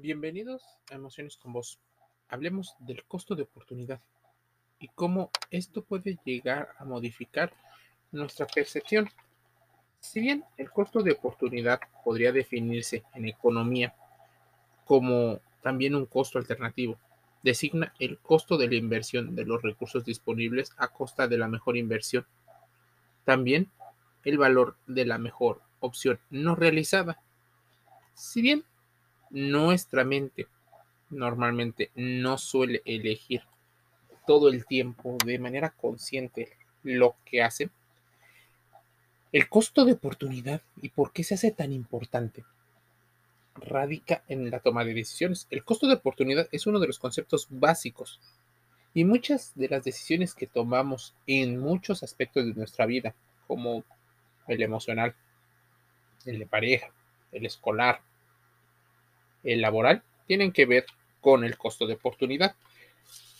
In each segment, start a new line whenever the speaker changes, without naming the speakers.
Bienvenidos a Emociones con Vos. Hablemos del costo de oportunidad y cómo esto puede llegar a modificar nuestra percepción. Si bien el costo de oportunidad podría definirse en economía como también un costo alternativo, designa el costo de la inversión de los recursos disponibles a costa de la mejor inversión. También el valor de la mejor opción no realizada. Si bien nuestra mente normalmente no suele elegir todo el tiempo de manera consciente lo que hace, el costo de oportunidad y por qué se hace tan importante radica en la toma de decisiones. El costo de oportunidad es uno de los conceptos básicos y muchas de las decisiones que tomamos en muchos aspectos de nuestra vida, como el emocional, el de pareja, el escolar, laboral, tienen que ver con el costo de oportunidad.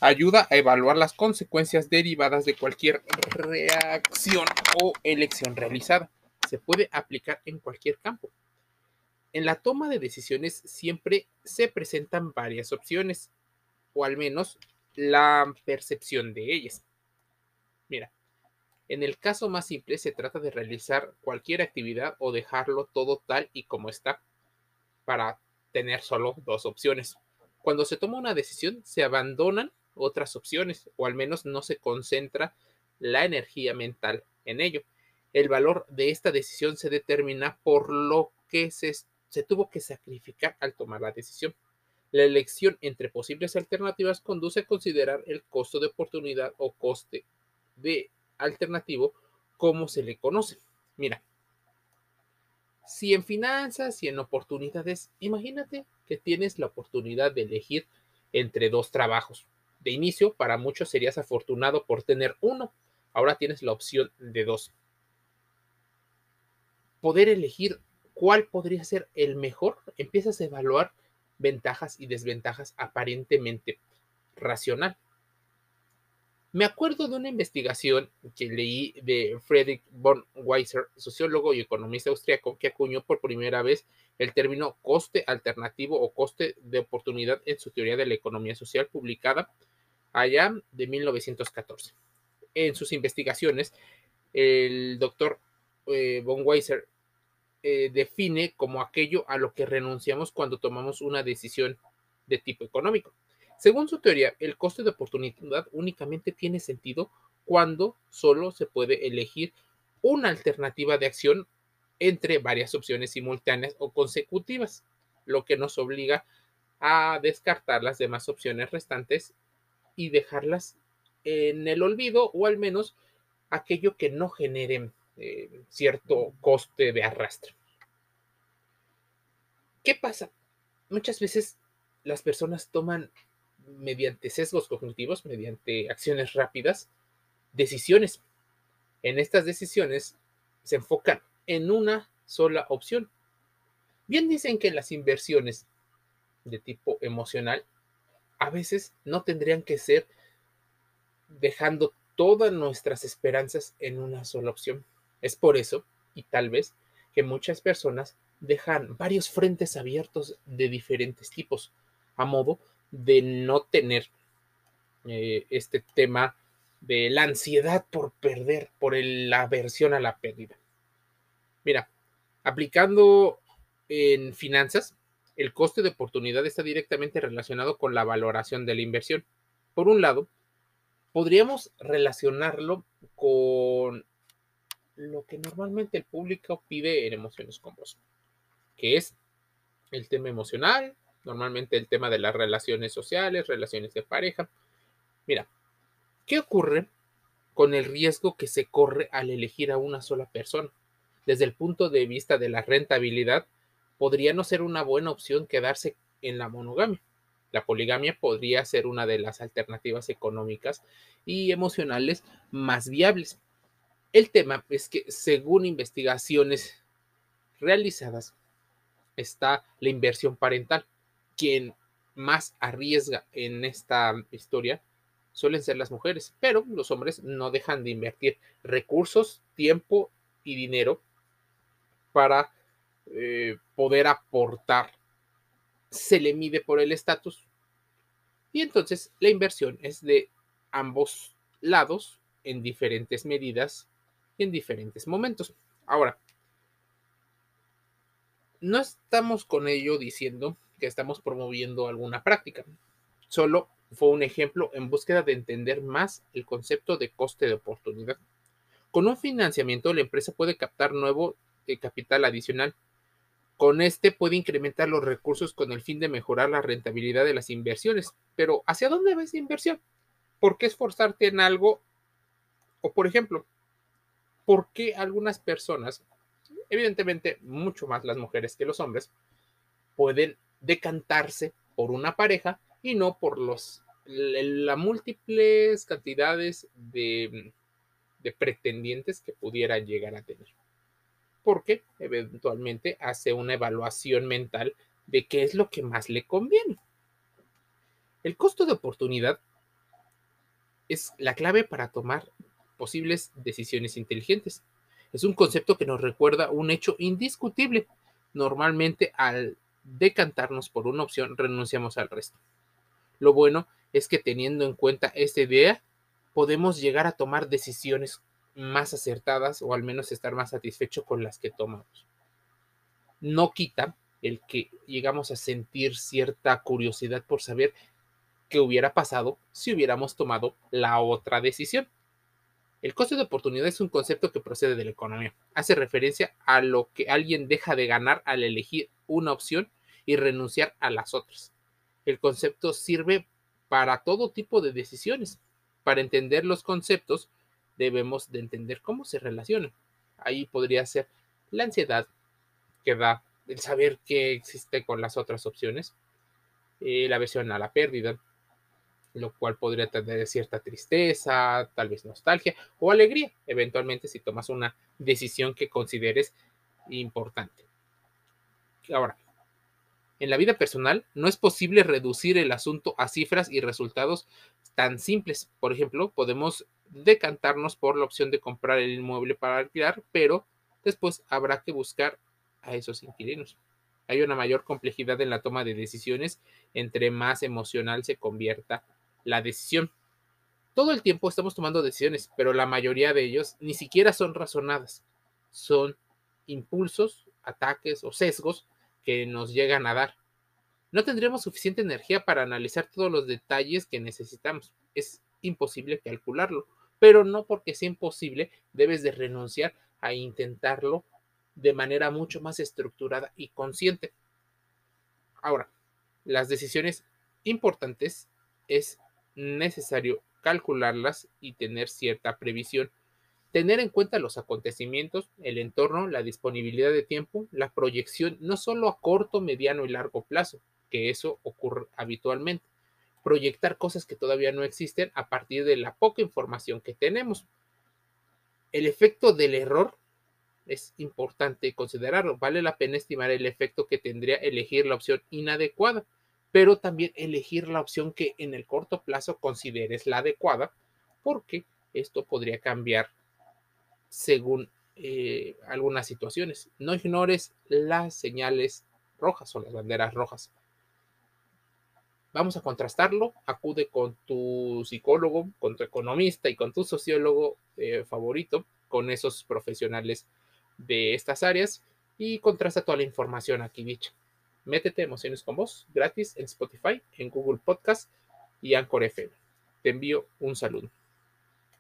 Ayuda a evaluar las consecuencias derivadas de cualquier reacción o elección realizada. Se puede aplicar en cualquier campo. En la toma de decisiones siempre se presentan varias opciones, o al menos la percepción de ellas. Mira, en el caso más simple se trata de realizar cualquier actividad o dejarlo todo tal y como está para tener solo dos opciones. Cuando se toma una decisión, se abandonan otras opciones, o al menos no se concentra la energía mental en ello. El valor de esta decisión se determina por lo que se, se tuvo que sacrificar al tomar la decisión. La elección entre posibles alternativas conduce a considerar el costo de oportunidad o coste de alternativo como se le conoce. Mira, si en finanzas y en oportunidades, imagínate que tienes la oportunidad de elegir entre dos trabajos. De inicio, para muchos serías afortunado por tener uno. Ahora tienes la opción de dos. Poder elegir cuál podría ser el mejor, empiezas a evaluar ventajas y desventajas aparentemente racional. Me acuerdo de una investigación que leí de Friedrich von Weiser, sociólogo y economista austriaco, que acuñó por primera vez el término coste alternativo o coste de oportunidad en su teoría de la economía social, publicada allá de 1914. En sus investigaciones, el doctor eh, von Weiser eh, define como aquello a lo que renunciamos cuando tomamos una decisión de tipo económico. Según su teoría, el coste de oportunidad únicamente tiene sentido cuando solo se puede elegir una alternativa de acción entre varias opciones simultáneas o consecutivas, lo que nos obliga a descartar las demás opciones restantes y dejarlas en el olvido o al menos aquello que no genere eh, cierto coste de arrastre. ¿Qué pasa? Muchas veces las personas toman mediante sesgos cognitivos, mediante acciones rápidas, decisiones. En estas decisiones se enfocan en una sola opción. Bien dicen que las inversiones de tipo emocional a veces no tendrían que ser dejando todas nuestras esperanzas en una sola opción. Es por eso, y tal vez, que muchas personas dejan varios frentes abiertos de diferentes tipos, a modo de no tener eh, este tema de la ansiedad por perder, por la aversión a la pérdida. Mira, aplicando en finanzas, el coste de oportunidad está directamente relacionado con la valoración de la inversión. Por un lado, podríamos relacionarlo con lo que normalmente el público pide en emociones con vos, que es el tema emocional, normalmente el tema de las relaciones sociales, relaciones de pareja. Mira, ¿qué ocurre con el riesgo que se corre al elegir a una sola persona? Desde el punto de vista de la rentabilidad, podría no ser una buena opción quedarse en la monogamia. La poligamia podría ser una de las alternativas económicas y emocionales más viables. El tema es que, según investigaciones realizadas, está la inversión parental quien más arriesga en esta historia suelen ser las mujeres, pero los hombres no dejan de invertir recursos, tiempo y dinero para eh, poder aportar se le mide por el estatus. Y entonces la inversión es de ambos lados en diferentes medidas y en diferentes momentos. Ahora, no estamos con ello diciendo que estamos promoviendo alguna práctica. Solo fue un ejemplo en búsqueda de entender más el concepto de coste de oportunidad. Con un financiamiento, la empresa puede captar nuevo eh, capital adicional. Con este puede incrementar los recursos con el fin de mejorar la rentabilidad de las inversiones. Pero ¿hacia dónde va esa inversión? ¿Por qué esforzarte en algo? O por ejemplo, ¿por qué algunas personas, evidentemente mucho más las mujeres que los hombres, pueden decantarse por una pareja y no por los las múltiples cantidades de, de pretendientes que pudiera llegar a tener. Porque eventualmente hace una evaluación mental de qué es lo que más le conviene. El costo de oportunidad es la clave para tomar posibles decisiones inteligentes. Es un concepto que nos recuerda un hecho indiscutible. Normalmente al decantarnos por una opción renunciamos al resto. Lo bueno es que teniendo en cuenta esta idea, podemos llegar a tomar decisiones más acertadas o al menos estar más satisfechos con las que tomamos. No quita el que llegamos a sentir cierta curiosidad por saber qué hubiera pasado si hubiéramos tomado la otra decisión. El coste de oportunidad es un concepto que procede de la economía. Hace referencia a lo que alguien deja de ganar al elegir una opción y renunciar a las otras. El concepto sirve para todo tipo de decisiones. Para entender los conceptos debemos de entender cómo se relacionan. Ahí podría ser la ansiedad que da el saber que existe con las otras opciones, eh, la aversión a la pérdida, lo cual podría tener cierta tristeza, tal vez nostalgia o alegría, eventualmente si tomas una decisión que consideres importante. Ahora, en la vida personal no es posible reducir el asunto a cifras y resultados tan simples. Por ejemplo, podemos decantarnos por la opción de comprar el inmueble para alquilar, pero después habrá que buscar a esos inquilinos. Hay una mayor complejidad en la toma de decisiones entre más emocional se convierta la decisión. Todo el tiempo estamos tomando decisiones, pero la mayoría de ellos ni siquiera son razonadas. Son impulsos, ataques o sesgos que nos llegan a dar. No tendremos suficiente energía para analizar todos los detalles que necesitamos. Es imposible calcularlo, pero no porque sea imposible debes de renunciar a intentarlo de manera mucho más estructurada y consciente. Ahora, las decisiones importantes es necesario calcularlas y tener cierta previsión. Tener en cuenta los acontecimientos, el entorno, la disponibilidad de tiempo, la proyección, no solo a corto, mediano y largo plazo, que eso ocurre habitualmente. Proyectar cosas que todavía no existen a partir de la poca información que tenemos. El efecto del error es importante considerarlo. Vale la pena estimar el efecto que tendría elegir la opción inadecuada pero también elegir la opción que en el corto plazo consideres la adecuada, porque esto podría cambiar según eh, algunas situaciones. No ignores las señales rojas o las banderas rojas. Vamos a contrastarlo. Acude con tu psicólogo, con tu economista y con tu sociólogo eh, favorito, con esos profesionales de estas áreas y contrasta toda la información aquí dicha. Métete Emociones con Vos gratis en Spotify, en Google Podcast y Anchor FM. Te envío un saludo.